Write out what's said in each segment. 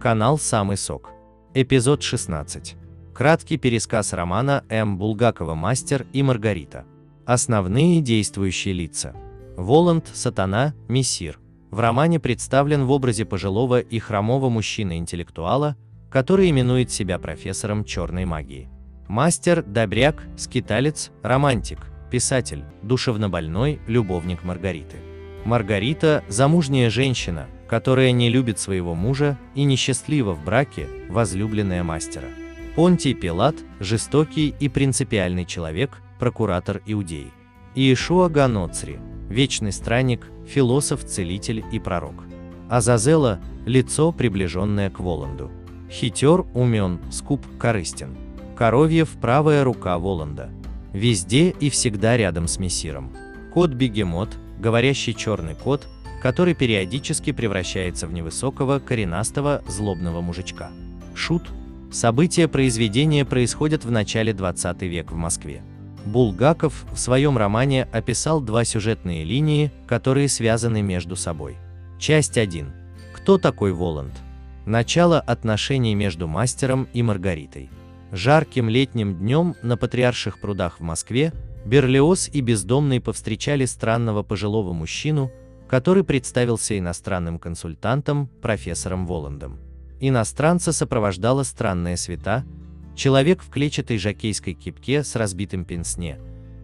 Канал «Самый сок». Эпизод 16. Краткий пересказ романа М. Булгакова «Мастер и Маргарита». Основные действующие лица. Воланд, Сатана, Мессир. В романе представлен в образе пожилого и хромого мужчины-интеллектуала, который именует себя профессором черной магии. Мастер, добряк, скиталец, романтик, писатель, душевнобольной, любовник Маргариты. Маргарита – замужняя женщина, которая не любит своего мужа и несчастлива в браке, возлюбленная мастера. Понтий Пилат – жестокий и принципиальный человек, прокуратор Иудеи. Иешуа Ганоцри – вечный странник, философ, целитель и пророк. Азазела – лицо, приближенное к Воланду. Хитер, умен, скуп, корыстен. Коровьев – правая рука Воланда. Везде и всегда рядом с мессиром. Кот-бегемот, говорящий черный кот – который периодически превращается в невысокого, коренастого, злобного мужичка. Шут. События произведения происходят в начале 20 века в Москве. Булгаков в своем романе описал два сюжетные линии, которые связаны между собой. Часть 1. Кто такой Воланд? Начало отношений между мастером и Маргаритой. Жарким летним днем на Патриарших прудах в Москве Берлиоз и Бездомный повстречали странного пожилого мужчину, который представился иностранным консультантом, профессором Воландом. Иностранца сопровождала странная свята, человек в клетчатой жакейской кипке с разбитым пенсне,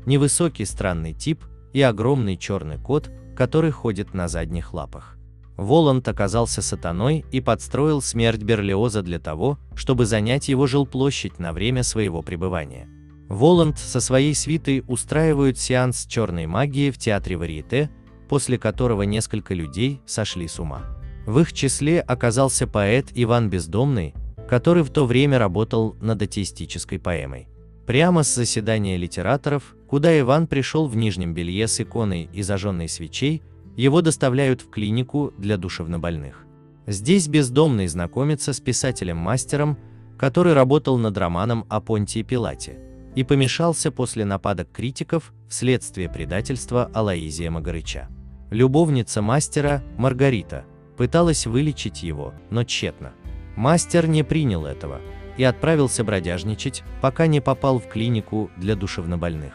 невысокий странный тип и огромный черный кот, который ходит на задних лапах. Воланд оказался сатаной и подстроил смерть Берлиоза для того, чтобы занять его жилплощадь на время своего пребывания. Воланд со своей свитой устраивают сеанс черной магии в театре Варьете, после которого несколько людей сошли с ума. В их числе оказался поэт Иван Бездомный, который в то время работал над атеистической поэмой. Прямо с заседания литераторов, куда Иван пришел в нижнем белье с иконой и зажженной свечей, его доставляют в клинику для душевнобольных. Здесь Бездомный знакомится с писателем-мастером, который работал над романом о Понтии Пилате, и помешался после нападок критиков вследствие предательства Алаизия Магарыча. Любовница мастера, Маргарита, пыталась вылечить его, но тщетно. Мастер не принял этого и отправился бродяжничать, пока не попал в клинику для душевнобольных.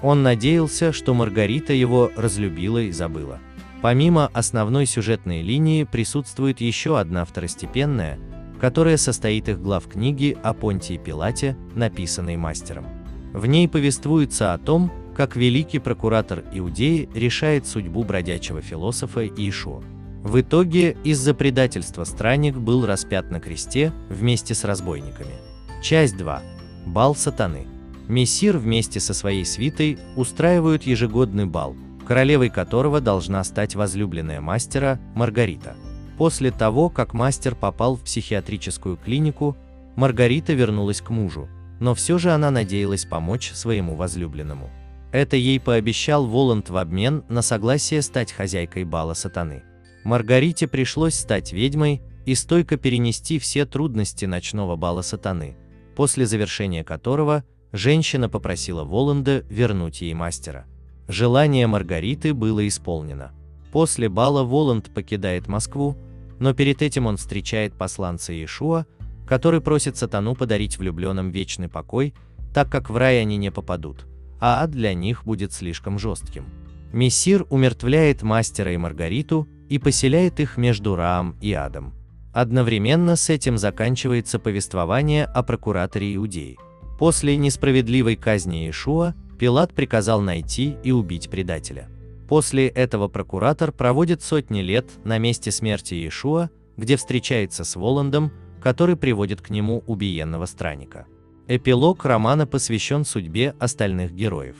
Он надеялся, что Маргарита его разлюбила и забыла. Помимо основной сюжетной линии присутствует еще одна второстепенная, которая состоит из глав книги о Понтии Пилате, написанной мастером. В ней повествуется о том, как великий прокуратор Иудеи решает судьбу бродячего философа Иешуа. В итоге из-за предательства странник был распят на кресте вместе с разбойниками. Часть 2. Бал сатаны. Мессир вместе со своей свитой устраивают ежегодный бал, королевой которого должна стать возлюбленная мастера Маргарита. После того, как мастер попал в психиатрическую клинику, Маргарита вернулась к мужу, но все же она надеялась помочь своему возлюбленному. Это ей пообещал Воланд в обмен на согласие стать хозяйкой бала сатаны. Маргарите пришлось стать ведьмой и стойко перенести все трудности ночного бала сатаны, после завершения которого женщина попросила Воланда вернуть ей мастера. Желание Маргариты было исполнено. После бала Воланд покидает Москву, но перед этим он встречает посланца Иешуа, который просит сатану подарить влюбленным вечный покой, так как в рай они не попадут а ад для них будет слишком жестким. Мессир умертвляет мастера и Маргариту и поселяет их между Раам и Адом. Одновременно с этим заканчивается повествование о прокураторе Иудеи. После несправедливой казни Иешуа Пилат приказал найти и убить предателя. После этого прокуратор проводит сотни лет на месте смерти Иешуа, где встречается с Воландом, который приводит к нему убиенного странника. Эпилог романа посвящен судьбе остальных героев.